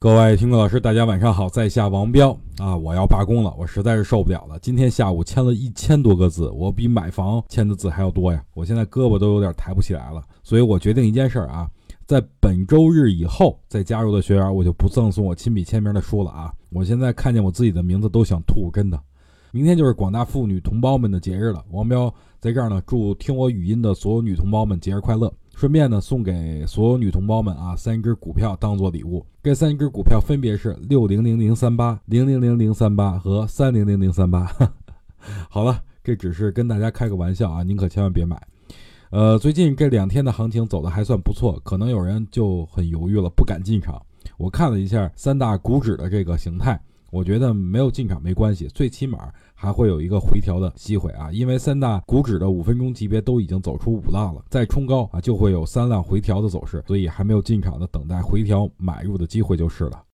各位听众老师，大家晚上好，在下王彪啊，我要罢工了，我实在是受不了了。今天下午签了一千多个字，我比买房签的字还要多呀，我现在胳膊都有点抬不起来了。所以我决定一件事儿啊，在本周日以后再加入的学员，我就不赠送我亲笔签名的书了啊。我现在看见我自己的名字都想吐，真的。明天就是广大妇女同胞们的节日了，王彪在这儿呢，祝听我语音的所有女同胞们节日快乐。顺便呢，送给所有女同胞们啊，三只股票当做礼物。这三只股票分别是六零零零三八、零零零零三八和三零零零三八。好了，这只是跟大家开个玩笑啊，您可千万别买。呃，最近这两天的行情走的还算不错，可能有人就很犹豫了，不敢进场。我看了一下三大股指的这个形态。我觉得没有进场没关系，最起码还会有一个回调的机会啊！因为三大股指的五分钟级别都已经走出五浪了，再冲高啊就会有三浪回调的走势，所以还没有进场的等待回调买入的机会就是了。